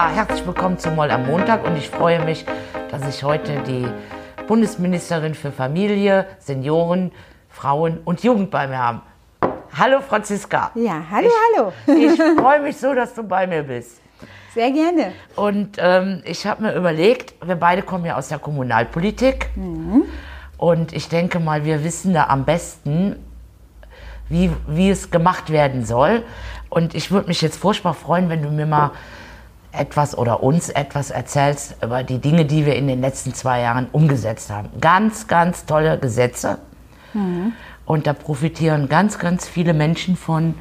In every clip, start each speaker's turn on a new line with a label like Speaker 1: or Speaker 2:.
Speaker 1: Ja, herzlich willkommen zum Moll am Montag und ich freue mich, dass ich heute die Bundesministerin für Familie, Senioren, Frauen und Jugend bei mir habe. Hallo Franziska.
Speaker 2: Ja, hallo,
Speaker 1: ich,
Speaker 2: hallo.
Speaker 1: Ich freue mich so, dass du bei mir bist.
Speaker 2: Sehr gerne.
Speaker 1: Und ähm, ich habe mir überlegt, wir beide kommen ja aus der Kommunalpolitik. Mhm. Und ich denke mal, wir wissen da am besten, wie, wie es gemacht werden soll. Und ich würde mich jetzt furchtbar freuen, wenn du mir mal etwas oder uns etwas erzählst über die Dinge, die wir in den letzten zwei Jahren umgesetzt haben. Ganz, ganz tolle Gesetze. Mhm. Und da profitieren ganz, ganz viele Menschen von.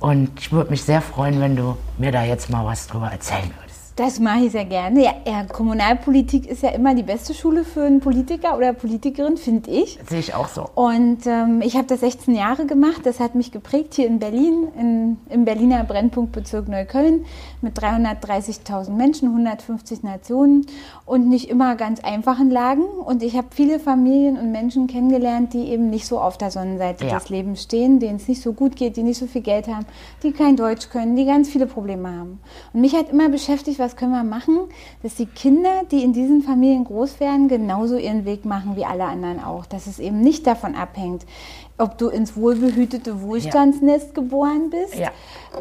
Speaker 1: Und ich würde mich sehr freuen, wenn du mir da jetzt mal was drüber erzählen würdest.
Speaker 2: Das mache ich sehr gerne. Ja, ja, Kommunalpolitik ist ja immer die beste Schule für einen Politiker oder Politikerin, finde ich.
Speaker 1: Sehe ich auch so.
Speaker 2: Und ähm, ich habe das 16 Jahre gemacht. Das hat mich geprägt hier in Berlin, in, im Berliner Brennpunktbezirk Neukölln mit 330.000 Menschen, 150 Nationen und nicht immer ganz einfachen Lagen. Und ich habe viele Familien und Menschen kennengelernt, die eben nicht so auf der Sonnenseite ja. des Lebens stehen, denen es nicht so gut geht, die nicht so viel Geld haben, die kein Deutsch können, die ganz viele Probleme haben. Und mich hat immer beschäftigt, was können wir machen, dass die Kinder, die in diesen Familien groß werden, genauso ihren Weg machen wie alle anderen auch. Dass es eben nicht davon abhängt, ob du ins wohlbehütete Wohlstandsnest ja. geboren bist, ja.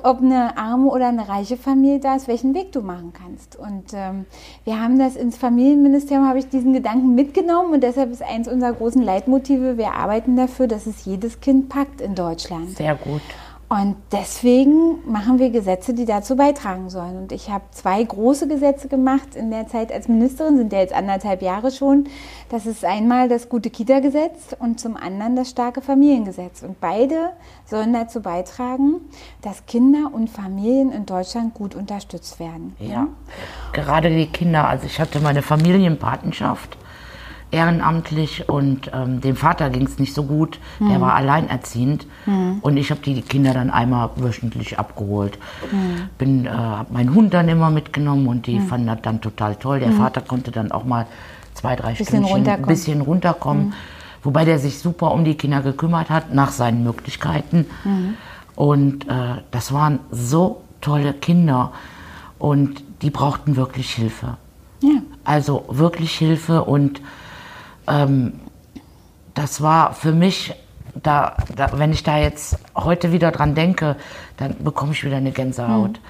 Speaker 2: ob eine arme oder eine reiche Familie da ist, welchen Weg du machen kannst. Und ähm, wir haben das ins Familienministerium, habe ich diesen Gedanken mitgenommen und deshalb ist eins unserer großen Leitmotive, wir arbeiten dafür, dass es jedes Kind packt in Deutschland.
Speaker 1: Sehr gut.
Speaker 2: Und deswegen machen wir Gesetze, die dazu beitragen sollen. Und ich habe zwei große Gesetze gemacht in der Zeit als Ministerin, sind ja jetzt anderthalb Jahre schon. Das ist einmal das gute Kita-Gesetz und zum anderen das starke Familiengesetz. Und beide sollen dazu beitragen, dass Kinder und Familien in Deutschland gut unterstützt werden.
Speaker 1: Ja, gerade die Kinder. Also ich hatte meine Familienpatenschaft ehrenamtlich und ähm, dem Vater ging es nicht so gut. Mhm. Der war alleinerziehend mhm. und ich habe die Kinder dann einmal wöchentlich abgeholt. Mhm. Bin, äh, habe meinen Hund dann immer mitgenommen und die mhm. fanden das dann total toll. Der mhm. Vater konnte dann auch mal zwei, drei bisschen Stündchen ein bisschen runterkommen. Wobei der sich super um die Kinder gekümmert hat, nach seinen Möglichkeiten. Und äh, das waren so tolle Kinder und die brauchten wirklich Hilfe. Ja. Also wirklich Hilfe und ähm, das war für mich, da, da, wenn ich da jetzt heute wieder dran denke, dann bekomme ich wieder eine Gänsehaut. Hm.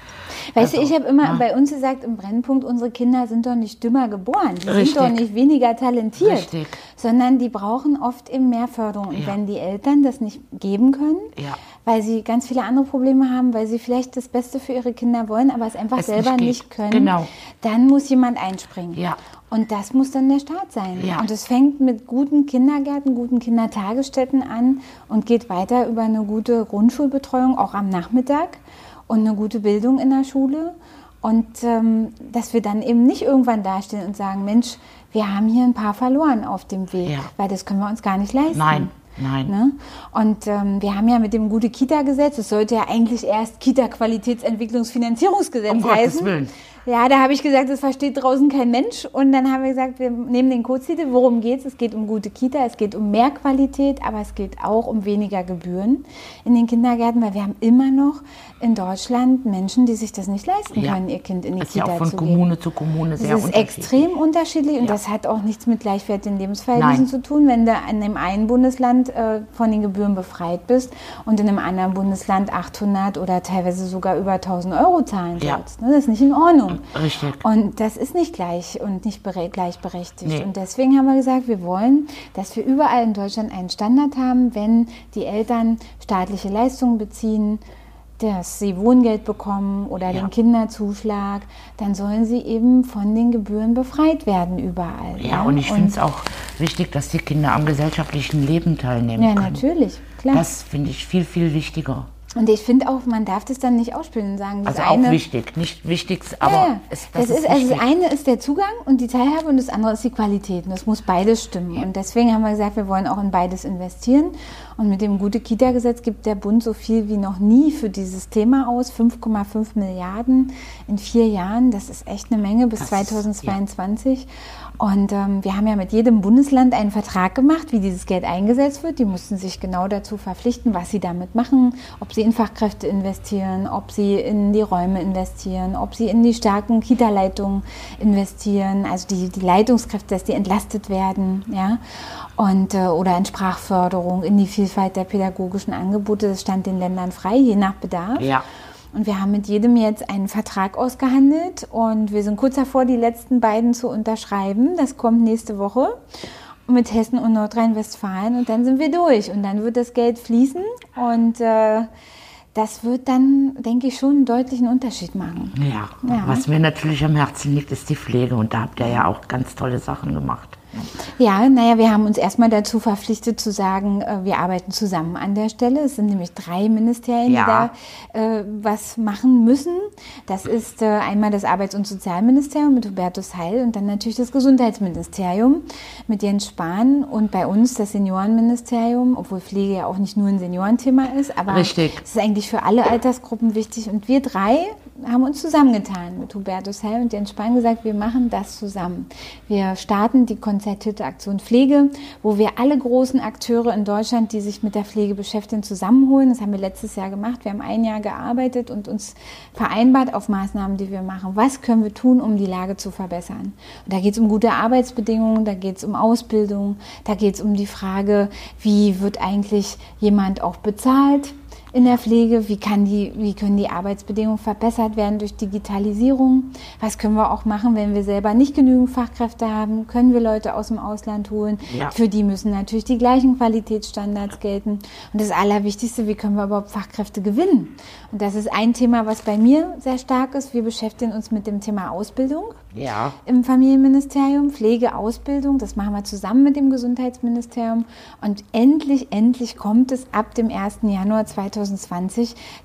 Speaker 2: Weißt also, du, ich habe immer ja. bei uns gesagt, im Brennpunkt, unsere Kinder sind doch nicht dümmer geboren, die Richtig. sind doch nicht weniger talentiert, Richtig. sondern die brauchen oft eben mehr Förderung. Und ja. wenn die Eltern das nicht geben können, ja. weil sie ganz viele andere Probleme haben, weil sie vielleicht das Beste für ihre Kinder wollen, aber es einfach es selber nicht, nicht, können, genau. dann muss jemand einspringen. Und das muss dann der Staat sein. Ja. Und es fängt mit guten Kindergärten, guten Kindertagesstätten an und geht weiter über eine gute Grundschulbetreuung, auch am Nachmittag und eine gute Bildung in der Schule. Und ähm, dass wir dann eben nicht irgendwann dastehen und sagen, Mensch, wir haben hier ein paar verloren auf dem Weg, ja. weil das können wir uns gar nicht leisten.
Speaker 1: Nein. Nein. Ne?
Speaker 2: Und ähm, wir haben ja mit dem Gute-Kita-Gesetz, es sollte ja eigentlich erst Kita-Qualitätsentwicklungsfinanzierungsgesetz um heißen. Gottes Willen. Ja, da habe ich gesagt, das versteht draußen kein Mensch. Und dann haben wir gesagt, wir nehmen den Codetitel. Worum geht es? Es geht um gute Kita, es geht um mehr Qualität, aber es geht auch um weniger Gebühren in den Kindergärten, weil wir haben immer noch in Deutschland Menschen, die sich das nicht leisten ja. können, ihr Kind in die das Kita
Speaker 1: zu geben. Das ist ja auch von Kommune zu Kommune sehr
Speaker 2: das ist extrem unterschiedlich und ja. das hat auch nichts mit gleichwertigen Lebensverhältnissen Nein. zu tun, wenn du in einem einen Bundesland äh, von den Gebühren befreit bist und in einem anderen Bundesland 800 oder teilweise sogar über 1000 Euro zahlen ja. sollst. Ne? Das ist nicht in Ordnung.
Speaker 1: Richtig.
Speaker 2: Und das ist nicht gleich und nicht gleichberechtigt. Nee. Und deswegen haben wir gesagt, wir wollen, dass wir überall in Deutschland einen Standard haben, wenn die Eltern staatliche Leistungen beziehen, dass sie Wohngeld bekommen oder ja. den Kinderzuschlag, dann sollen sie eben von den Gebühren befreit werden überall.
Speaker 1: Ja, ja? und ich finde es auch wichtig, dass die Kinder am gesellschaftlichen Leben teilnehmen
Speaker 2: ja,
Speaker 1: können.
Speaker 2: Ja, natürlich, klar.
Speaker 1: Das finde ich viel, viel wichtiger.
Speaker 2: Und ich finde auch, man darf das dann nicht ausspielen und sagen,
Speaker 1: das also eine, auch wichtig, nicht wichtig, aber ja,
Speaker 2: es, das, das ist, ist also das eine ist der Zugang und die Teilhabe und das andere ist die Qualität. Und das muss beides stimmen. Und deswegen haben wir gesagt, wir wollen auch in beides investieren. Und mit dem Gute-Kita-Gesetz gibt der Bund so viel wie noch nie für dieses Thema aus. 5,5 Milliarden in vier Jahren. Das ist echt eine Menge bis das 2022. Ist, ja. Und ähm, wir haben ja mit jedem Bundesland einen Vertrag gemacht, wie dieses Geld eingesetzt wird. Die mussten sich genau dazu verpflichten, was sie damit machen, ob sie in Fachkräfte investieren, ob sie in die Räume investieren, ob sie in die starken Kita-Leitungen investieren, also die, die Leitungskräfte, dass die entlastet werden, ja. Und, äh, oder in Sprachförderung, in die Vielfalt der pädagogischen Angebote. Das stand den Ländern frei, je nach Bedarf.
Speaker 1: Ja.
Speaker 2: Und wir haben mit jedem jetzt einen Vertrag ausgehandelt und wir sind kurz davor, die letzten beiden zu unterschreiben. Das kommt nächste Woche mit Hessen und Nordrhein-Westfalen und dann sind wir durch und dann wird das Geld fließen und äh, das wird dann, denke ich, schon einen deutlichen Unterschied machen.
Speaker 1: Ja. ja. was mir natürlich am Herzen liegt, ist die Pflege und da habt ihr ja auch ganz tolle Sachen gemacht.
Speaker 2: Ja, naja, wir haben uns erstmal dazu verpflichtet zu sagen, äh, wir arbeiten zusammen an der Stelle. Es sind nämlich drei Ministerien, ja. die da äh, was machen müssen. Das ist äh, einmal das Arbeits- und Sozialministerium mit Hubertus Heil und dann natürlich das Gesundheitsministerium mit Jens Spahn und bei uns das Seniorenministerium, obwohl Pflege ja auch nicht nur ein Seniorenthema ist, aber
Speaker 1: Richtig.
Speaker 2: es ist eigentlich für alle Altersgruppen wichtig. Und wir drei haben uns zusammengetan mit Hubertus Heil und Jens Spahn gesagt, wir machen das zusammen. Wir starten die konzertierte Aktion Pflege, wo wir alle großen Akteure in Deutschland, die sich mit der Pflege beschäftigen, zusammenholen. Das haben wir letztes Jahr gemacht. Wir haben ein Jahr gearbeitet und uns vereinbart auf Maßnahmen, die wir machen. Was können wir tun, um die Lage zu verbessern? Und da geht es um gute Arbeitsbedingungen, da geht es um Ausbildung, da geht es um die Frage, wie wird eigentlich jemand auch bezahlt? In der Pflege? Wie, kann die, wie können die Arbeitsbedingungen verbessert werden durch Digitalisierung? Was können wir auch machen, wenn wir selber nicht genügend Fachkräfte haben? Können wir Leute aus dem Ausland holen? Ja. Für die müssen natürlich die gleichen Qualitätsstandards gelten. Und das Allerwichtigste, wie können wir überhaupt Fachkräfte gewinnen? Und das ist ein Thema, was bei mir sehr stark ist. Wir beschäftigen uns mit dem Thema Ausbildung
Speaker 1: ja.
Speaker 2: im Familienministerium, Pflegeausbildung. Das machen wir zusammen mit dem Gesundheitsministerium. Und endlich, endlich kommt es ab dem 1. Januar 2020,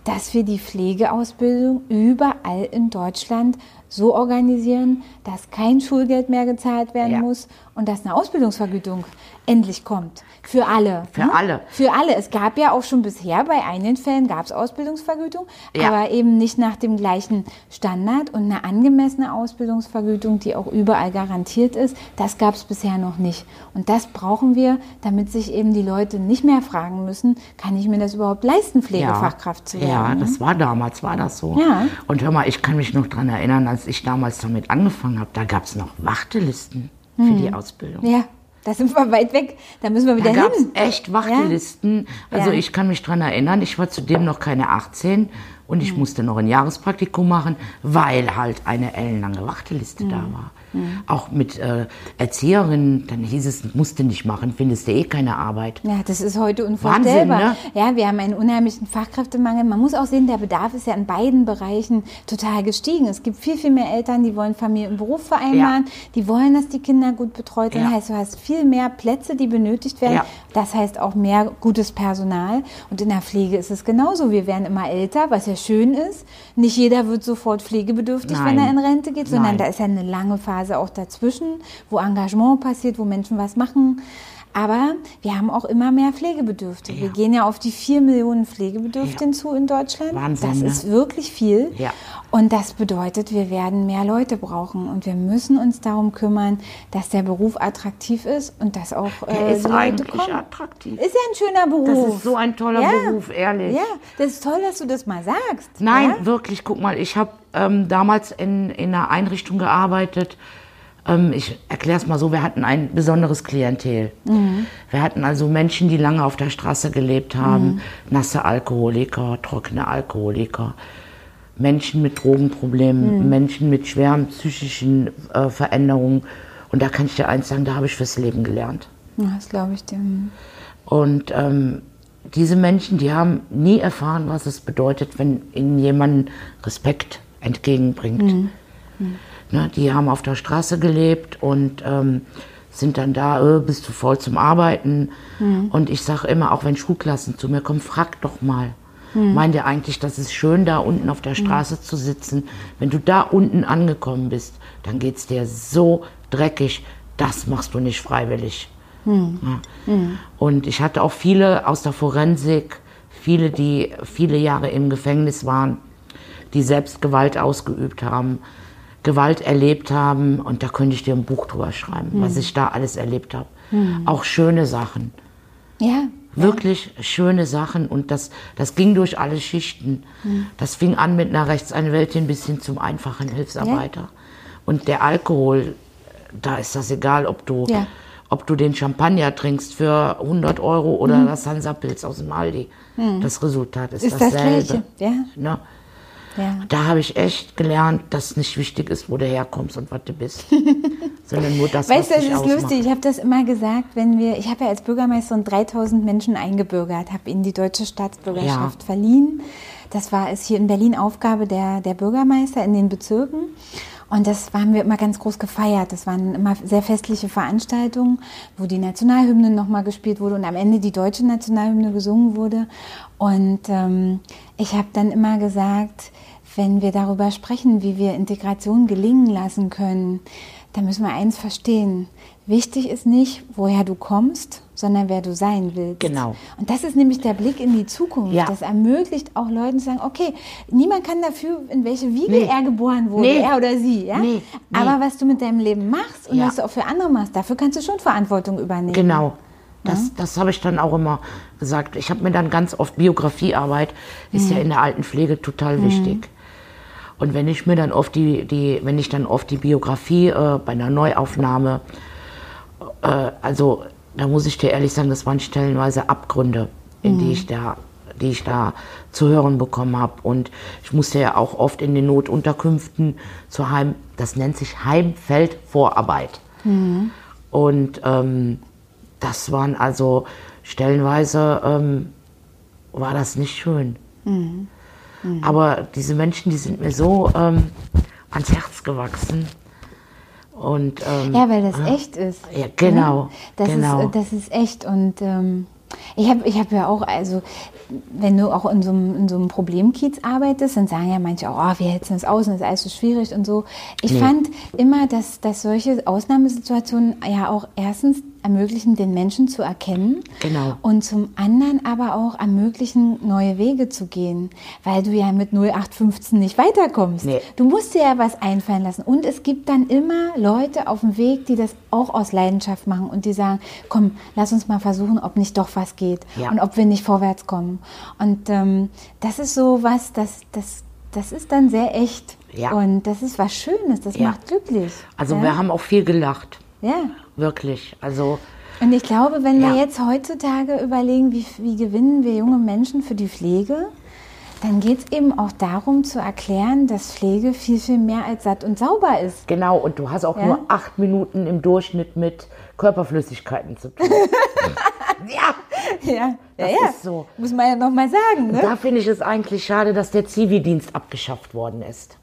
Speaker 2: dass wir die Pflegeausbildung überall in Deutschland so organisieren, dass kein Schulgeld mehr gezahlt werden ja. muss und dass eine Ausbildungsvergütung endlich kommt. Für alle.
Speaker 1: Für ne? alle.
Speaker 2: Für alle. Es gab ja auch schon bisher, bei einigen Fällen gab es Ausbildungsvergütung, ja. aber eben nicht nach dem gleichen Standard und eine angemessene Ausbildungsvergütung, die auch überall garantiert ist, das gab es bisher noch nicht. Und das brauchen wir, damit sich eben die Leute nicht mehr fragen müssen, kann ich mir das überhaupt leisten, Pflegefachkraft
Speaker 1: ja.
Speaker 2: zu werden?
Speaker 1: Ja, das war damals, war das so. Ja. Und hör mal, ich kann mich noch daran erinnern, als ich damals damit angefangen habe, da gab es noch Wartelisten für hm. die Ausbildung.
Speaker 2: Ja. Da sind wir weit weg, da müssen wir wieder
Speaker 1: da
Speaker 2: hin.
Speaker 1: echt Wartelisten. Ja. Also ja. ich kann mich daran erinnern, ich war zudem noch keine 18 und ich mhm. musste noch ein Jahrespraktikum machen, weil halt eine ellenlange Warteliste mhm. da war. Mhm. Auch mit äh, Erzieherinnen, dann hieß es, musst du nicht machen, findest du eh keine Arbeit.
Speaker 2: Ja, das ist heute unvorstellbar. Wahnsinn, ne? Ja, wir haben einen unheimlichen Fachkräftemangel. Man muss auch sehen, der Bedarf ist ja in beiden Bereichen total gestiegen. Es gibt viel, viel mehr Eltern, die wollen Familie und Beruf vereinbaren, ja. die wollen, dass die Kinder gut betreut sind. Ja. Heißt, du hast viel mehr Plätze, die benötigt werden. Ja. Das heißt auch mehr gutes Personal. Und in der Pflege ist es genauso. Wir werden immer älter, was ja schön ist. Nicht jeder wird sofort pflegebedürftig, Nein. wenn er in Rente geht, sondern Nein. da ist ja eine lange Phase Phase auch dazwischen, wo Engagement passiert, wo Menschen was machen. Aber wir haben auch immer mehr Pflegebedürftige. Ja. Wir gehen ja auf die vier Millionen Pflegebedürftigen ja. zu in Deutschland.
Speaker 1: Wahnsinn,
Speaker 2: das
Speaker 1: ne?
Speaker 2: ist wirklich viel.
Speaker 1: Ja.
Speaker 2: Und das bedeutet, wir werden mehr Leute brauchen. Und wir müssen uns darum kümmern, dass der Beruf attraktiv ist und dass auch
Speaker 1: äh, ist Leute eigentlich kommen. attraktiv.
Speaker 2: Ist ja ein schöner Beruf.
Speaker 1: Das ist so ein toller Beruf, ehrlich.
Speaker 2: Ja, das ist toll, dass du das mal sagst.
Speaker 1: Nein, wirklich. Guck mal, ich habe ähm, damals in, in einer Einrichtung gearbeitet. Ähm, ich erkläre es mal so, wir hatten ein besonderes Klientel. Mhm. Wir hatten also Menschen, die lange auf der Straße gelebt haben, mhm. nasse Alkoholiker, trockene Alkoholiker, Menschen mit Drogenproblemen, mhm. Menschen mit schweren psychischen äh, Veränderungen. Und da kann ich dir eins sagen, da habe ich fürs Leben gelernt.
Speaker 2: Das glaube ich dir. Mhm.
Speaker 1: Und ähm, diese Menschen, die haben nie erfahren, was es bedeutet, wenn ihnen jemand Respekt entgegenbringt. Mhm. Mhm. Ne, die haben auf der Straße gelebt und ähm, sind dann da, äh, bist du voll zum Arbeiten. Mhm. Und ich sage immer, auch wenn Schulklassen zu mir kommen, frag doch mal. Mhm. Meint ihr eigentlich, das ist schön, da unten auf der Straße mhm. zu sitzen? Wenn du da unten angekommen bist, dann geht es dir so dreckig, das machst du nicht freiwillig. Mhm. Ja. Mhm. Und ich hatte auch viele aus der Forensik, viele, die viele Jahre im Gefängnis waren, die selbst Gewalt ausgeübt haben Gewalt erlebt haben. Und da könnte ich dir ein Buch drüber schreiben, was ich da alles erlebt habe. Auch schöne Sachen.
Speaker 2: Ja.
Speaker 1: Wirklich schöne Sachen und das, das ging durch alle Schichten. Das fing an mit einer Rechtsanwältin bis hin zum einfachen Hilfsarbeiter. Und der Alkohol, da ist das egal, ob du,
Speaker 2: Ja.
Speaker 1: ob du den Champagner trinkst für 100 Euro oder das Hansa-Pilz aus dem Aldi. Das Resultat ist,
Speaker 2: Ist das
Speaker 1: dasselbe.
Speaker 2: Gleiche, ja.
Speaker 1: Ne?
Speaker 2: Ja.
Speaker 1: Da habe ich echt gelernt, dass nicht wichtig ist, wo du herkommst und was du bist, sondern nur das,
Speaker 2: Weißt du,
Speaker 1: was
Speaker 2: das
Speaker 1: dich
Speaker 2: ist
Speaker 1: ausmacht.
Speaker 2: lustig. Ich habe das immer gesagt, wenn wir, ich habe ja als Bürgermeisterin 3000 Menschen eingebürgert, habe ihnen die deutsche Staatsbürgerschaft
Speaker 1: Ja.
Speaker 2: verliehen. Das war es hier in Berlin Aufgabe der, der Bürgermeister in den Bezirken. Und das haben wir immer ganz groß gefeiert. Das waren immer sehr festliche Veranstaltungen, wo die Nationalhymne nochmal gespielt wurde und am Ende die deutsche Nationalhymne gesungen wurde. Und ähm, ich habe dann immer gesagt, wenn wir darüber sprechen, wie wir Integration gelingen lassen können, dann müssen wir eins verstehen. Wichtig ist nicht, woher du kommst, sondern wer du sein willst.
Speaker 1: Genau.
Speaker 2: Und das ist nämlich der Blick in die Zukunft.
Speaker 1: Ja.
Speaker 2: Das ermöglicht auch Leuten zu sagen, okay, niemand kann dafür, in welche Wiege
Speaker 1: Nee.
Speaker 2: er geboren wurde,
Speaker 1: Nee.
Speaker 2: er oder sie. Ja?
Speaker 1: Nee.
Speaker 2: Aber was du mit deinem Leben machst und
Speaker 1: Ja.
Speaker 2: was du auch für andere machst, dafür kannst du schon Verantwortung übernehmen.
Speaker 1: Genau. Das, das habe ich dann auch immer gesagt. Ich habe mir dann ganz oft Biografiearbeit, ist
Speaker 2: Mhm.
Speaker 1: ja in der Altenpflege total wichtig. Und wenn ich mir dann oft die, die wenn ich dann oft die Biografie äh, bei einer Neuaufnahme, äh, also da muss ich dir ehrlich sagen, das waren stellenweise Abgründe, in
Speaker 2: Mhm.
Speaker 1: die ich da die ich da zu hören bekommen habe. Und ich musste ja auch oft in den Notunterkünften zur Heim, das nennt sich Heimfeldvorarbeit. Und ähm, das waren also stellenweise ähm, war das nicht schön. Aber diese Menschen, die sind mir so ähm, ans Herz gewachsen. Und ähm,
Speaker 2: Ja, weil das echt ist.
Speaker 1: Ja, genau,
Speaker 2: Ne? Das,
Speaker 1: genau.
Speaker 2: Ist, das ist echt. Und ähm, ich habe ich hab ja auch, also wenn du auch in so einem, in so einem Problemkiez arbeitest, dann sagen ja manche auch, oh, wir hetzen das aus und das ist alles so schwierig und so. Ich
Speaker 1: Nee.
Speaker 2: fand immer, dass, dass solche Ausnahmesituationen ja auch erstens ermöglichen, den Menschen zu erkennen.
Speaker 1: Genau.
Speaker 2: Und zum anderen aber auch ermöglichen, neue Wege zu gehen, weil du ja mit 0815 nicht weiterkommst.
Speaker 1: Nee.
Speaker 2: Du musst dir ja was einfallen lassen. Und es gibt dann immer Leute auf dem Weg, die das auch aus Leidenschaft machen und die sagen, komm, lass uns mal versuchen, ob nicht doch was geht
Speaker 1: Ja.
Speaker 2: und ob wir nicht vorwärts kommen. Und ähm, das ist so was, das, das, das ist dann sehr echt.
Speaker 1: Ja.
Speaker 2: Und das ist was Schönes, das
Speaker 1: Ja.
Speaker 2: macht glücklich.
Speaker 1: also wir haben auch viel gelacht,
Speaker 2: Ja.
Speaker 1: Wirklich. Also
Speaker 2: Und ich glaube, wenn wir
Speaker 1: Ja.
Speaker 2: jetzt heutzutage überlegen, wie, wie gewinnen wir junge Menschen für die Pflege, dann geht es eben auch darum zu erklären, dass Pflege viel, viel mehr als satt und sauber ist.
Speaker 1: genau, und du hast auch
Speaker 2: Ja?
Speaker 1: nur acht Minuten im Durchschnitt mit Körperflüssigkeiten zu tun. ja,
Speaker 2: Ja,
Speaker 1: Das ist so.
Speaker 2: Muss man ja nochmal sagen. Ne?
Speaker 1: da finde ich es eigentlich schade, dass der Zivildienst abgeschafft worden ist.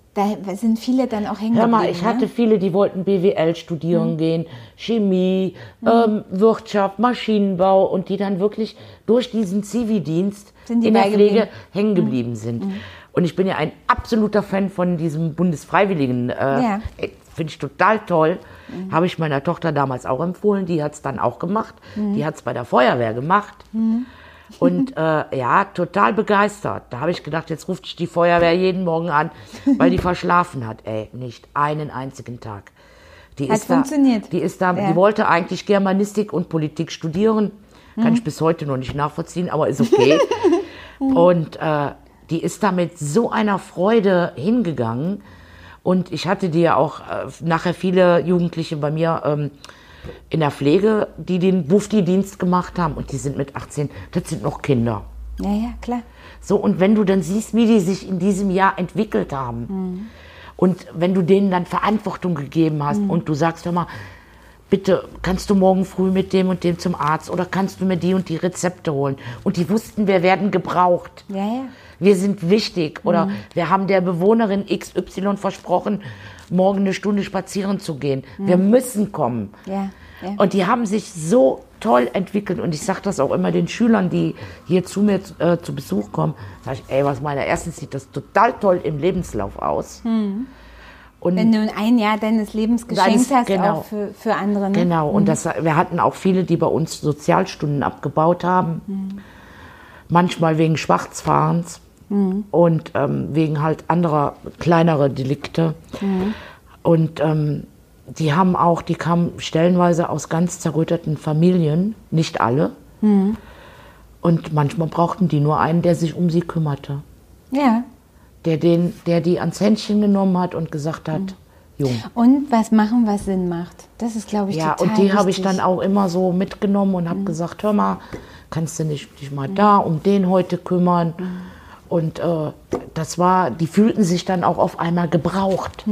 Speaker 2: Da sind viele dann auch hängen
Speaker 1: Hör mal,
Speaker 2: geblieben,
Speaker 1: ich hatte
Speaker 2: ne?
Speaker 1: viele, die wollten BWL studieren gehen, Chemie,
Speaker 2: Mhm.
Speaker 1: ähm, Wirtschaft, Maschinenbau und die dann wirklich durch diesen Zivildienst in der? Pflege hängen geblieben sind. Und ich bin ja ein absoluter Fan von diesem Bundesfreiwilligen. Äh,
Speaker 2: Ja.
Speaker 1: Finde ich total toll. Habe ich meiner Tochter damals auch empfohlen. Die hat es dann auch gemacht. Die hat es bei der Feuerwehr gemacht. Und äh, ja, total begeistert. Da habe ich gedacht, jetzt ruft ich die Feuerwehr jeden Morgen an, weil die verschlafen hat. Ey, nicht einen einzigen Tag. Die
Speaker 2: Hat
Speaker 1: ist da,
Speaker 2: funktioniert.
Speaker 1: Die ist da,
Speaker 2: Ja.
Speaker 1: die wollte eigentlich Germanistik und Politik studieren. Kann ich bis heute noch nicht nachvollziehen, aber ist okay. und äh, die ist da mit so einer Freude hingegangen. Und ich hatte die ja auch äh, nachher viele Jugendliche bei mir ähm, in der Pflege, die den Bufti-Dienst gemacht haben. Und die sind mit 18, das sind noch Kinder.
Speaker 2: Ja, ja, klar.
Speaker 1: So, und wenn du dann siehst, wie die sich in diesem Jahr entwickelt haben und wenn du denen dann Verantwortung gegeben hast und du sagst, hör mal, bitte kannst du morgen früh mit dem und dem zum Arzt oder kannst du mir die und die Rezepte holen? Und die wussten, wir werden gebraucht.
Speaker 2: Ja, ja.
Speaker 1: Wir sind wichtig oder wir haben der Bewohnerin XY versprochen, morgen eine Stunde spazieren zu gehen. Wir müssen kommen.
Speaker 2: Ja, ja.
Speaker 1: Und die haben sich so toll entwickelt. Und ich sage das auch immer den Schülern, die hier zu mir äh, zu Besuch kommen. Sag ich, ey, was meiner erstens sieht das total toll im Lebenslauf aus. Und
Speaker 2: Wenn du ein Jahr deines Lebens geschenkt
Speaker 1: Deines-
Speaker 2: hast,
Speaker 1: genau.
Speaker 2: auch für, für andere. Ne?
Speaker 1: Genau, und das, wir hatten auch viele, die bei uns Sozialstunden abgebaut haben. Manchmal wegen Schwarzfahrens und ähm, wegen halt anderer kleinere Delikte. Und ähm, die haben auch, die kamen stellenweise aus ganz zerrütteten Familien, nicht alle. Und manchmal brauchten die nur einen, der sich um sie kümmerte.
Speaker 2: Ja.
Speaker 1: Der, den, der die ans Händchen genommen hat und gesagt hat, Jung.
Speaker 2: Und was machen, was Sinn macht. Das ist, glaube ich,
Speaker 1: Ja,
Speaker 2: total
Speaker 1: und die habe ich dann auch immer so mitgenommen und habe gesagt, hör mal, kannst du nicht dich mal da um den heute kümmern? Und äh, das war, die fühlten sich dann auch auf einmal gebraucht.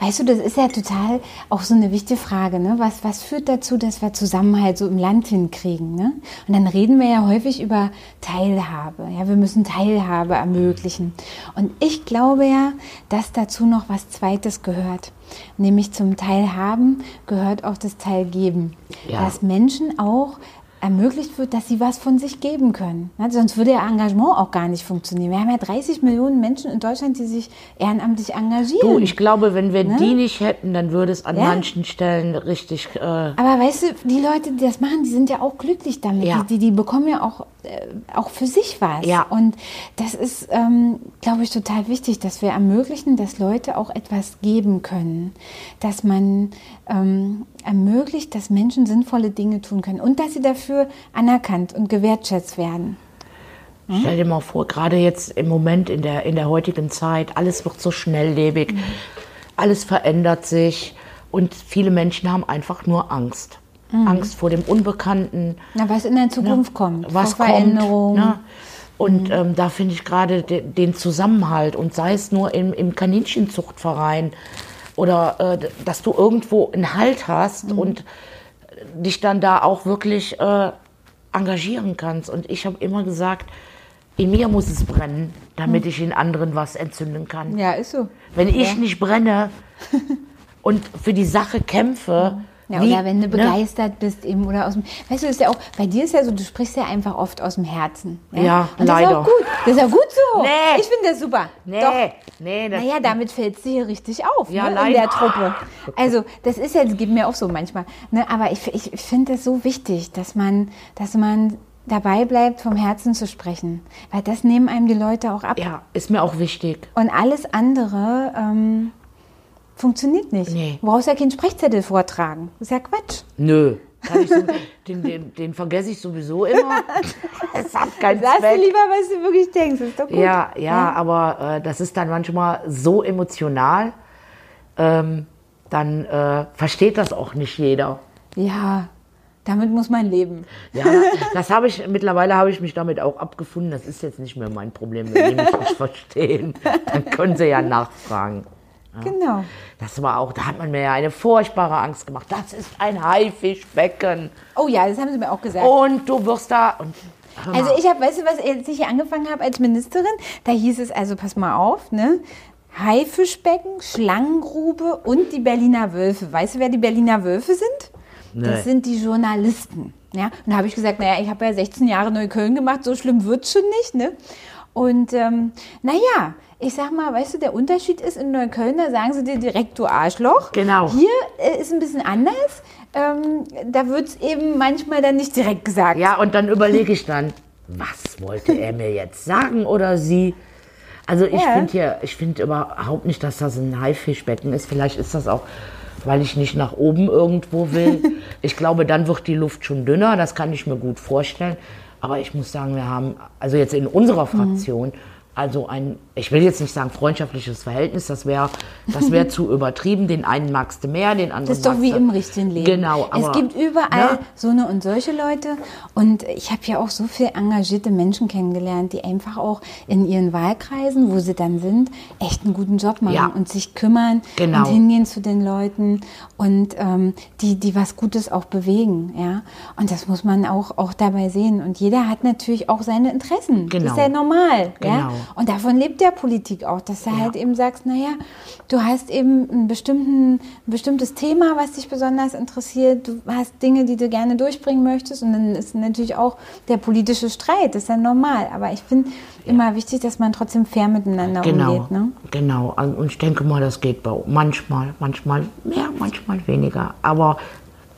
Speaker 2: Weißt du, das ist ja total auch so eine wichtige Frage. Ne? Was, was führt dazu, dass wir Zusammenhalt so im Land hinkriegen? Ne? Und dann reden wir ja häufig über Teilhabe. Ja, wir müssen Teilhabe ermöglichen. Und ich glaube ja, dass dazu noch was Zweites gehört. Nämlich zum Teilhaben gehört auch das Teilgeben.
Speaker 1: Ja.
Speaker 2: Dass Menschen auch ermöglicht wird, dass sie was von sich geben können. Ne? Sonst würde ja Engagement auch gar nicht funktionieren. Wir haben ja 30 Millionen Menschen in Deutschland, die sich ehrenamtlich engagieren.
Speaker 1: Du, ich glaube, wenn wir die nicht hätten, dann würde es an
Speaker 2: Ne? Ja.
Speaker 1: manchen Stellen richtig. Äh,
Speaker 2: Aber weißt du, die Leute, die das machen, die sind ja auch glücklich damit.
Speaker 1: Ja.
Speaker 2: Die, die, die bekommen ja auch, äh, auch für sich was.
Speaker 1: Ja.
Speaker 2: Und das ist, ähm, glaube ich, total wichtig, dass wir ermöglichen, dass Leute auch etwas geben können. Dass man ähm, ermöglicht, dass Menschen sinnvolle Dinge tun können und dass sie dafür anerkannt und gewertschätzt werden.
Speaker 1: Stell dir mal vor, gerade jetzt im Moment in der, in der heutigen Zeit, alles wird so schnelllebig,
Speaker 2: Mhm.
Speaker 1: alles verändert sich und viele Menschen haben einfach nur Angst.
Speaker 2: Mhm.
Speaker 1: Angst vor dem Unbekannten,
Speaker 2: Na, was in der Zukunft kommt,
Speaker 1: was
Speaker 2: vor Veränderung.
Speaker 1: kommt. Ne? Und ähm, da finde ich gerade de, den Zusammenhalt und sei es nur im, im Kaninchenzuchtverein oder äh, dass du irgendwo einen Halt hast und dich dann da auch wirklich äh, engagieren kannst. Und ich habe immer gesagt, in mir muss es brennen, damit ich in anderen was entzünden kann.
Speaker 2: Ja, ist so.
Speaker 1: Wenn ich nicht brenne und für die Sache kämpfe,
Speaker 2: Ja,
Speaker 1: wie-
Speaker 2: oder wenn du
Speaker 1: ne?
Speaker 2: begeistert bist eben oder aus dem, weißt du, ist ja auch, bei dir ist ja so, du sprichst ja einfach oft aus dem Herzen. Ja,
Speaker 1: Ja,
Speaker 2: Und das ist
Speaker 1: leider.
Speaker 2: auch gut. Das ist ja gut so.
Speaker 1: Nee.
Speaker 2: Ich finde das super.
Speaker 1: Nee,
Speaker 2: Doch.
Speaker 1: nee, das,
Speaker 2: Naja, damit fällt sie hier richtig auf
Speaker 1: Ja,
Speaker 2: ne, in
Speaker 1: leider.
Speaker 2: der Truppe. Also das ist ja, das geht mir auch so manchmal. Ne, aber ich, ich, ich finde das so wichtig, dass man, dass man dabei bleibt, vom Herzen zu sprechen. Weil das nehmen einem die Leute auch ab.
Speaker 1: ja, ist mir auch wichtig.
Speaker 2: Und alles andere ähm, funktioniert nicht.
Speaker 1: Nee.
Speaker 2: Du brauchst ja keinen Sprechzettel vortragen. Das ist ja Quatsch.
Speaker 1: Nö. So, den, den, den vergesse ich sowieso immer. Es hat keinen
Speaker 2: du
Speaker 1: Zweck.
Speaker 2: lieber, was du wirklich denkst. Ist doch gut.
Speaker 1: Ja, ja, aber äh, das ist dann manchmal so emotional, ähm, dann äh, versteht das auch nicht jeder.
Speaker 2: Ja, damit muss man leben.
Speaker 1: Ja, das habe ich, mittlerweile habe ich mich damit auch abgefunden. Das ist jetzt nicht mehr mein Problem, wenn die mich nicht verstehen. Dann können sie ja nachfragen.
Speaker 2: Genau.
Speaker 1: Das war auch, da hat man mir ja eine furchtbare Angst gemacht. Das ist ein Haifischbecken.
Speaker 2: Oh ja, das haben sie mir auch gesagt.
Speaker 1: Und du wirst da. Und,
Speaker 2: Also ich habe, weißt du, was als ich hier angefangen habe als Ministerin, da hieß es also, pass mal auf, ne? Haifischbecken, Schlangengrube und die Berliner Wölfe. Weißt du, wer die Berliner Wölfe sind?
Speaker 1: Nee.
Speaker 2: Das sind die Journalisten. Ja? Und da habe ich gesagt, naja, ich habe ja 16 Jahre Neukölln gemacht, so schlimm wird es schon nicht. Ne? Und ähm, naja, ich sag mal, weißt du, der Unterschied ist in Neukölln, da sagen sie dir direkt, du Arschloch.
Speaker 1: Genau.
Speaker 2: Hier äh, ist ein bisschen anders. Ähm, da wird es eben manchmal dann nicht direkt gesagt.
Speaker 1: Ja, und dann überlege ich dann, was wollte er mir jetzt sagen oder sie? Also ich
Speaker 2: Ja.
Speaker 1: finde hier, ich finde überhaupt nicht, dass das ein Haifischbecken ist. Vielleicht ist das auch, weil ich nicht nach oben irgendwo will. ich glaube, dann wird die Luft schon dünner. Das kann ich mir gut vorstellen. Aber ich muss sagen, wir haben, also jetzt in unserer Fraktion, also ein, ich will jetzt nicht sagen freundschaftliches Verhältnis, das wäre das wär zu übertrieben. Den einen magst du mehr, den anderen
Speaker 2: Das ist doch wie im richtigen Leben.
Speaker 1: Genau,
Speaker 2: es
Speaker 1: aber,
Speaker 2: gibt überall
Speaker 1: ne?
Speaker 2: so eine und solche Leute. Und ich habe ja auch so viele engagierte Menschen kennengelernt, die einfach auch in ihren Wahlkreisen, wo sie dann sind, echt einen guten Job machen
Speaker 1: Ja.
Speaker 2: und sich kümmern
Speaker 1: Genau.
Speaker 2: und hingehen zu den Leuten und ähm, die, die was Gutes auch bewegen. Ja? Und das muss man auch, auch dabei sehen. Und jeder hat natürlich auch seine Interessen. Das
Speaker 1: Genau.
Speaker 2: ist ja normal. Ja? Und davon lebt ja Politik auch, dass du halt eben sagst, naja, du hast eben bestimmten, ein bestimmtes Thema, was dich besonders interessiert, du hast Dinge, die du gerne durchbringen möchtest und dann ist natürlich auch der politische Streit, das ist ja normal. Aber ich finde immer wichtig, dass man trotzdem fair miteinander
Speaker 1: Genau,
Speaker 2: umgeht. Ne?
Speaker 1: genau. Und ich denke mal, das geht bei manchmal, manchmal mehr, manchmal weniger. Aber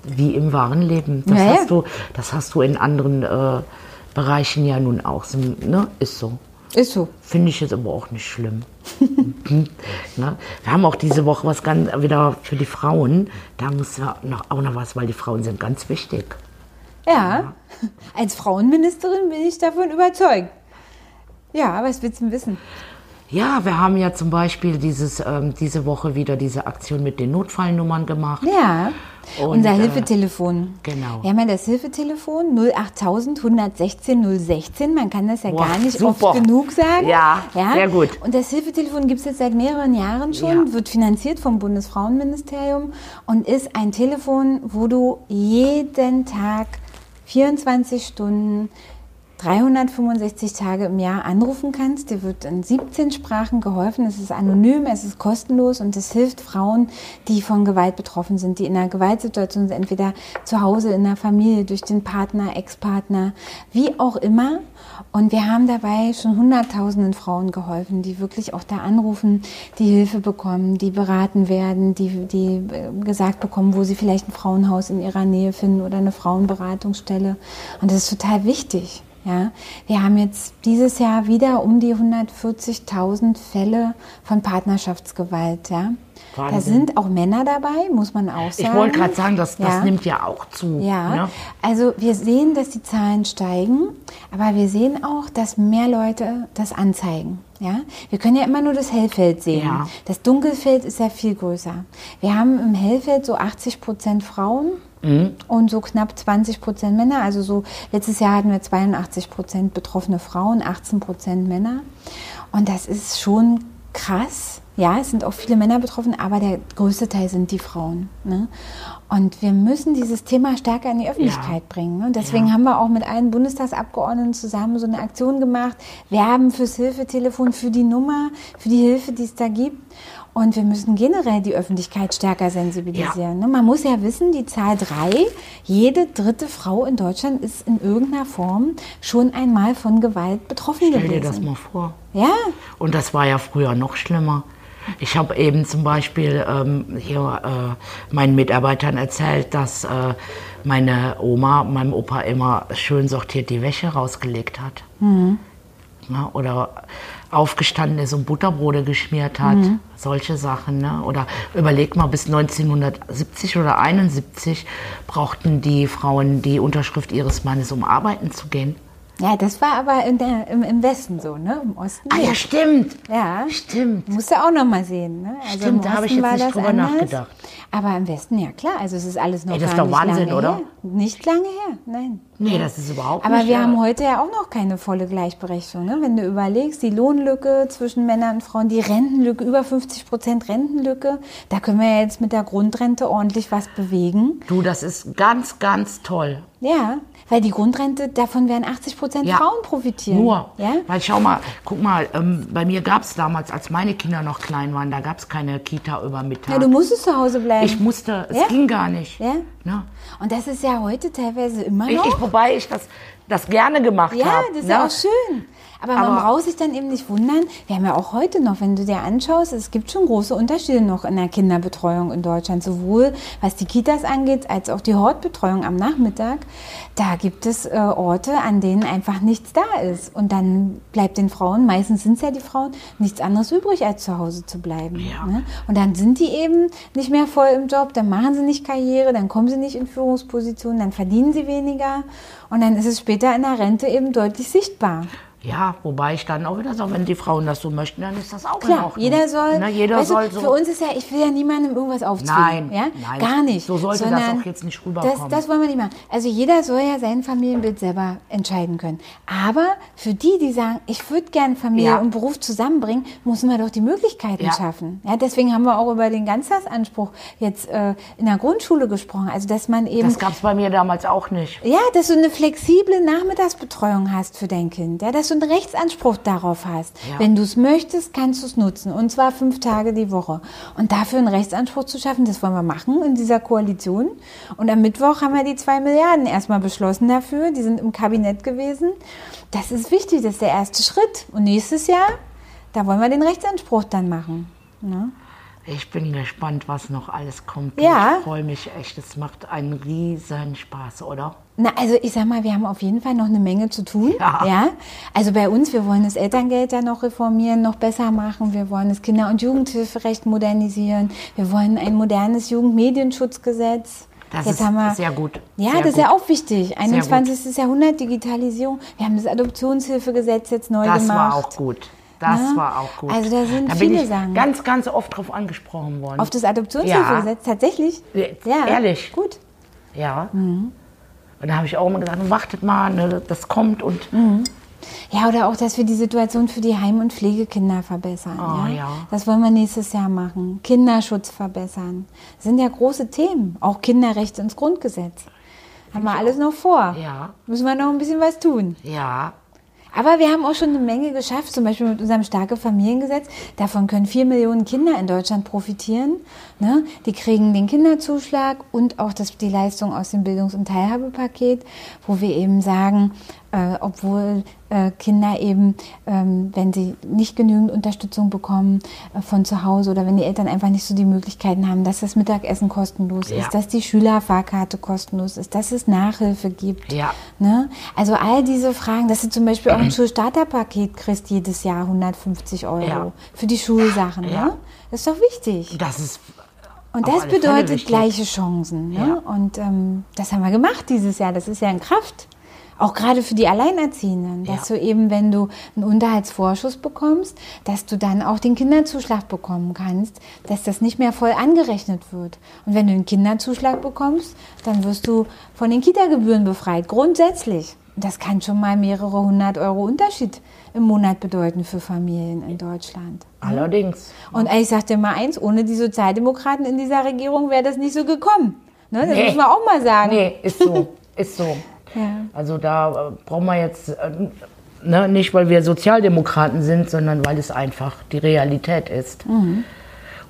Speaker 1: wie im wahren Leben. Das,
Speaker 2: Ja, ja.
Speaker 1: hast, Du, das hast du in anderen äh, Bereichen ja nun auch. Ne? Ist so.
Speaker 2: Ist so.
Speaker 1: Finde ich jetzt aber auch nicht schlimm. ne? Wir haben auch diese Woche was ganz wieder für die Frauen. Da muss ja noch, auch noch was, weil die Frauen sind ganz wichtig.
Speaker 2: Ja, als Frauenministerin bin ich davon überzeugt. Ja, was willst du wissen?
Speaker 1: Ja, wir haben ja zum Beispiel dieses, ähm, diese Woche wieder diese Aktion mit den Notfallnummern gemacht.
Speaker 2: Ja,
Speaker 1: Und,
Speaker 2: unser
Speaker 1: äh,
Speaker 2: Hilfetelefon.
Speaker 1: genau.
Speaker 2: Wir haben ja das Hilfetelefon 08000 116 016. Man kann das ja
Speaker 1: Boah,
Speaker 2: gar nicht
Speaker 1: super.
Speaker 2: oft genug sagen.
Speaker 1: Ja, sehr gut.
Speaker 2: Und das Hilfetelefon gibt es jetzt seit mehreren Jahren schon,
Speaker 1: Ja.
Speaker 2: wird finanziert vom Bundesfrauenministerium und ist ein Telefon, wo du jeden Tag 24 Stunden 365 Tage im Jahr anrufen kannst. Dir wird in 17 Sprachen geholfen. Es ist anonym, es ist kostenlos und es hilft Frauen, die von Gewalt betroffen sind, die in einer Gewaltsituation sind, entweder zu Hause, in der Familie, durch den Partner, Ex-Partner, wie auch immer. Und wir haben dabei schon hunderttausenden Frauen geholfen, die wirklich auch da anrufen, die Hilfe bekommen, die beraten werden, die, die äh, gesagt bekommen, wo sie vielleicht ein Frauenhaus in ihrer Nähe finden oder eine Frauenberatungsstelle. Und das ist total wichtig. Ja, wir haben jetzt dieses Jahr wieder um die 140.000 Fälle von Partnerschaftsgewalt. Ja, da
Speaker 1: Wahnsinn.
Speaker 2: sind auch Männer dabei, muss man auch sagen.
Speaker 1: Ich wollte gerade sagen, das, das
Speaker 2: Ja.
Speaker 1: nimmt ja auch zu.
Speaker 2: Ja,
Speaker 1: Ne?
Speaker 2: also wir sehen, dass die Zahlen steigen, aber wir sehen auch, dass mehr Leute das anzeigen. Ja, wir können ja immer nur das Hellfeld sehen.
Speaker 1: Ja.
Speaker 2: Das Dunkelfeld ist ja viel größer. Wir haben im Hellfeld so 80 Prozent Frauen
Speaker 1: Mhm.
Speaker 2: und so knapp 20 Prozent Männer. Also so letztes Jahr hatten wir 82 Prozent betroffene Frauen, 18 Prozent Männer. Und das ist schon krass. Ja, es sind auch viele Männer betroffen, aber der größte Teil sind die Frauen. Ne? Und wir müssen dieses Thema stärker in die Öffentlichkeit bringen. Ne? Und deswegen
Speaker 1: Ja.
Speaker 2: haben wir auch mit allen Bundestagsabgeordneten zusammen so eine Aktion gemacht, werben fürs Hilfetelefon, für die Nummer, für die Hilfe, die es da gibt. Und wir müssen generell die Öffentlichkeit stärker sensibilisieren. ne? Man muss ja wissen, die Zahl drei, jede dritte Frau in Deutschland ist in irgendeiner Form schon einmal von Gewalt betroffen
Speaker 1: Stell
Speaker 2: gewesen.
Speaker 1: dir das mal vor.
Speaker 2: Ja,
Speaker 1: Und das war ja früher noch schlimmer. Ich habe eben zum Beispiel ähm, hier äh, meinen Mitarbeitern erzählt, dass äh, meine Oma meinem Opa immer schön sortiert die Wäsche rausgelegt hat. Ja, oder aufgestanden ist und Butterbrote geschmiert hat. Solche Sachen. Ne? Oder überleg mal, bis 1970 oder 71 brauchten die Frauen die Unterschrift ihres Mannes, um arbeiten zu gehen.
Speaker 2: ja, das war aber in der, im, im Westen so, ne? Im Osten.
Speaker 1: Ah ja, stimmt.
Speaker 2: Ja.
Speaker 1: Stimmt.
Speaker 2: Musst du auch noch mal sehen. Ne? Also
Speaker 1: Stimmt,
Speaker 2: im
Speaker 1: da habe ich jetzt nicht drüber
Speaker 2: anders.
Speaker 1: nachgedacht.
Speaker 2: Aber im Westen, ja klar. Also es ist alles noch
Speaker 1: Ey, das
Speaker 2: gar
Speaker 1: ist doch
Speaker 2: nicht
Speaker 1: Wahnsinn,
Speaker 2: lange
Speaker 1: oder?
Speaker 2: her. Nicht lange her, nein.
Speaker 1: Nee, das ist überhaupt
Speaker 2: Aber
Speaker 1: nicht.
Speaker 2: wir
Speaker 1: äh,
Speaker 2: haben heute ja auch noch keine volle Gleichberechtigung. Ne? Wenn du überlegst, die Lohnlücke zwischen Männern und Frauen, die Rentenlücke, über 50 Prozent Rentenlücke, da können wir ja jetzt mit der Grundrente ordentlich was bewegen.
Speaker 1: Du, das ist ganz, ganz toll.
Speaker 2: Ja, weil die Grundrente, davon werden 80 Prozent
Speaker 1: Ja.
Speaker 2: Frauen profitieren.
Speaker 1: Nur.
Speaker 2: Ja?
Speaker 1: Weil schau mal, guck mal, ähm, bei mir gab es damals, als meine Kinder noch klein waren, da gab es keine Kita über Mittag.
Speaker 2: ja, du musstest zu Hause bleiben.
Speaker 1: ich musste, es
Speaker 2: Ja?
Speaker 1: ging gar nicht.
Speaker 2: Ja?
Speaker 1: Ne?
Speaker 2: Und das ist ja heute teilweise immer
Speaker 1: Ich,
Speaker 2: noch.
Speaker 1: ich, wobei ich das, das gerne gemacht
Speaker 2: Ja,
Speaker 1: habe.
Speaker 2: das ist
Speaker 1: ne?
Speaker 2: ja auch schön. Aber, man
Speaker 1: Aber-
Speaker 2: braucht sich dann eben nicht wundern. Wir haben ja auch heute noch, wenn du dir anschaust, es gibt schon große Unterschiede noch in der Kinderbetreuung in Deutschland. Sowohl was die Kitas angeht, als auch die Hortbetreuung am Nachmittag. Da gibt es äh, Orte, an denen einfach nichts da ist. Und dann bleibt den Frauen, meistens sind es ja die Frauen, nichts anderes übrig, als zu Hause zu bleiben.
Speaker 1: Ja.
Speaker 2: Ne? Und dann sind die eben nicht mehr voll im Job, dann machen sie nicht Karriere, dann kommen sie nicht in Führungspositionen, dann verdienen sie weniger. Und dann ist es später in der Rente eben deutlich sichtbar.
Speaker 1: Ja, wobei ich dann auch wieder sage, wenn die Frauen das so möchten, dann ist das auch in
Speaker 2: Klar,
Speaker 1: Ordnung.
Speaker 2: jeder soll.
Speaker 1: Ne, jeder
Speaker 2: weißt du,
Speaker 1: soll so.
Speaker 2: Für uns ist ja, ich will ja niemandem irgendwas aufzwingen.
Speaker 1: Nein,
Speaker 2: ja?
Speaker 1: nein,
Speaker 2: gar nicht.
Speaker 1: so sollte das auch jetzt nicht
Speaker 2: Das,
Speaker 1: rüberkommen.
Speaker 2: das wollen wir nicht machen. Also jeder soll ja sein Familienbild selber entscheiden können. Aber für die, die sagen, ich würde gerne Familie
Speaker 1: Ja.
Speaker 2: und Beruf zusammenbringen, müssen wir doch die Möglichkeiten
Speaker 1: Ja.
Speaker 2: schaffen. Ja, deswegen haben wir auch über den Ganztagsanspruch jetzt äh, in der Grundschule gesprochen. Also dass man eben
Speaker 1: das gab es bei mir damals auch nicht.
Speaker 2: ja, dass du eine flexible Nachmittagsbetreuung hast für dein Kind, ja, dass du einen Rechtsanspruch darauf hast.
Speaker 1: Ja.
Speaker 2: Wenn du es möchtest, kannst du es nutzen und zwar fünf Tage die Woche. Und dafür einen Rechtsanspruch zu schaffen, das wollen wir machen in dieser Koalition. Und am Mittwoch haben wir die zwei Milliarden erstmal beschlossen dafür, die sind im Kabinett gewesen. Das ist wichtig, das ist der erste Schritt. Und nächstes Jahr, da wollen wir den Rechtsanspruch dann machen. Ne?
Speaker 1: Ich bin gespannt, was noch alles kommt.
Speaker 2: Ja.
Speaker 1: Ich freue mich echt. Es macht einen riesen Spaß, oder?
Speaker 2: Na, also ich sag mal, wir haben auf jeden Fall noch eine Menge zu tun.
Speaker 1: Ja.
Speaker 2: Also bei uns, wir wollen das Elterngeld ja noch reformieren, noch besser machen. Wir wollen das Kinder- und Jugendhilferecht modernisieren. Wir wollen ein modernes Jugendmedienschutzgesetz.
Speaker 1: Das
Speaker 2: Jetzt
Speaker 1: ist
Speaker 2: haben wir,
Speaker 1: sehr gut.
Speaker 2: Ja,
Speaker 1: Sehr
Speaker 2: das ist ja auch wichtig. 21. Jahrhundert, Digitalisierung. Wir haben das Adoptionshilfegesetz jetzt neu
Speaker 1: Das
Speaker 2: gemacht.
Speaker 1: war auch gut. Das
Speaker 2: Ne?
Speaker 1: war auch gut.
Speaker 2: Also da sind
Speaker 1: bin
Speaker 2: viele Sachen.
Speaker 1: ganz, ganz oft drauf angesprochen worden.
Speaker 2: Auf das Adoptionshilfegesetz, tatsächlich?
Speaker 1: Ja, ehrlich.
Speaker 2: Gut.
Speaker 1: ja.
Speaker 2: Mhm.
Speaker 1: Und da habe ich auch immer gesagt, wartet mal, ne, das kommt und
Speaker 2: Mhm. Ja, oder auch, dass wir die Situation für die Heim- und Pflegekinder verbessern.
Speaker 1: Oh,
Speaker 2: ja?
Speaker 1: ja.
Speaker 2: Das wollen wir nächstes Jahr machen. Kinderschutz verbessern. Das sind ja große Themen. Auch Kinderrechte ins Grundgesetz. Haben wir alles noch vor.
Speaker 1: Ja.
Speaker 2: Müssen wir noch ein bisschen was tun.
Speaker 1: ja,
Speaker 2: Aber wir haben auch schon eine Menge geschafft, zum Beispiel mit unserem starke Familiengesetz. Davon können vier Millionen Kinder in Deutschland profitieren. Ne? Die kriegen den Kinderzuschlag und auch das, die Leistung aus dem Bildungs- und Teilhabepaket, wo wir eben sagen, äh, obwohl äh, Kinder eben, ähm, wenn sie nicht genügend Unterstützung bekommen äh, von zu Hause oder wenn die Eltern einfach nicht so die Möglichkeiten haben, dass das Mittagessen kostenlos
Speaker 1: Ja.
Speaker 2: ist, dass die Schülerfahrkarte kostenlos ist, dass es Nachhilfe gibt.
Speaker 1: Ja.
Speaker 2: Ne? Also all diese Fragen, dass du zum Beispiel auch ein Schulstarterpaket kriegst jedes Jahr 150 Euro
Speaker 1: Ja.
Speaker 2: für die Schulsachen.
Speaker 1: Ja.
Speaker 2: Ne? Das ist doch wichtig.
Speaker 1: das ist
Speaker 2: Und das bedeutet gleiche Chancen. Ne? Und ähm, das haben wir gemacht dieses Jahr. Das ist ja in Kraft. Auch gerade für die Alleinerziehenden, dass
Speaker 1: Ja.
Speaker 2: du eben, wenn du einen Unterhaltsvorschuss bekommst, dass du dann auch den Kinderzuschlag bekommen kannst, dass das nicht mehr voll angerechnet wird. Und wenn du einen Kinderzuschlag bekommst, dann wirst du von den Kita-Gebühren befreit, grundsätzlich. Das kann schon mal mehrere hundert Euro Unterschied im Monat bedeuten für Familien in Deutschland.
Speaker 1: allerdings.
Speaker 2: Und ich sag dir mal eins, ohne die Sozialdemokraten in dieser Regierung wäre das nicht so gekommen. Ne? Das
Speaker 1: Nee.
Speaker 2: muss man auch mal sagen.
Speaker 1: Nee, ist so, ist so.
Speaker 2: Ja.
Speaker 1: Also da äh, brauchen wir jetzt, äh, ne, nicht weil wir Sozialdemokraten sind, sondern weil es einfach die Realität ist.
Speaker 2: Mhm.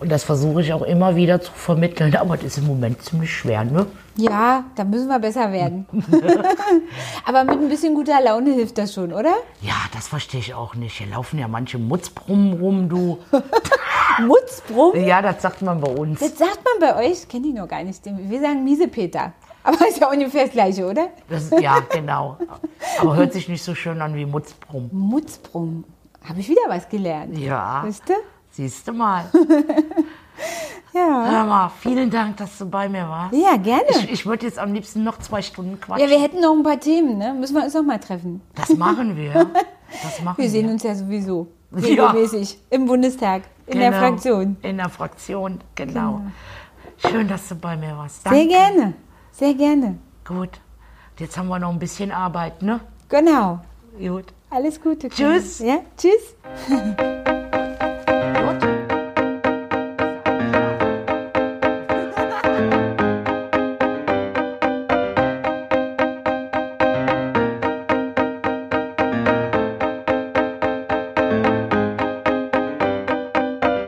Speaker 1: Und das versuche ich auch immer wieder zu vermitteln, aber das ist im Moment ziemlich schwer, ne?
Speaker 2: Ja, da müssen wir besser werden. Aber mit ein bisschen guter Laune hilft das schon, oder?
Speaker 1: Ja, das verstehe ich auch nicht. Hier laufen ja manche Mutzbrummen rum, du.
Speaker 2: Mutzbrumm?
Speaker 1: Ja, das sagt man bei uns.
Speaker 2: Das sagt man bei euch, kenne ich noch gar nicht. Wir sagen Miesepeter. Aber ist ja ungefähr das Gleiche, oder?
Speaker 1: Das, ja, genau. Aber hört sich nicht so schön an wie Mutzbrumm.
Speaker 2: Mutzbrumm. Habe ich wieder was gelernt.
Speaker 1: Ja,
Speaker 2: Wisst ihr?
Speaker 1: siehst du mal.
Speaker 2: Ja.
Speaker 1: Hör mal, vielen Dank, dass du bei mir warst.
Speaker 2: Ja, gerne.
Speaker 1: Ich, ich würde jetzt am liebsten noch zwei Stunden quatschen.
Speaker 2: Ja, wir hätten noch ein paar Themen, ne? Müssen wir uns noch mal treffen.
Speaker 1: das machen wir. Das machen wir.
Speaker 2: Wir sehen uns ja sowieso
Speaker 1: Ja.
Speaker 2: regelmäßig im Bundestag, in der
Speaker 1: Genau,
Speaker 2: Fraktion.
Speaker 1: In der Fraktion, genau. Schön, dass du bei mir warst.
Speaker 2: Sehr
Speaker 1: Danke.
Speaker 2: gerne, sehr gerne.
Speaker 1: Gut. Jetzt haben wir noch ein bisschen Arbeit, ne?
Speaker 2: Genau.
Speaker 1: Gut.
Speaker 2: Alles Gute.
Speaker 1: Tschüss.
Speaker 2: Ja, tschüss.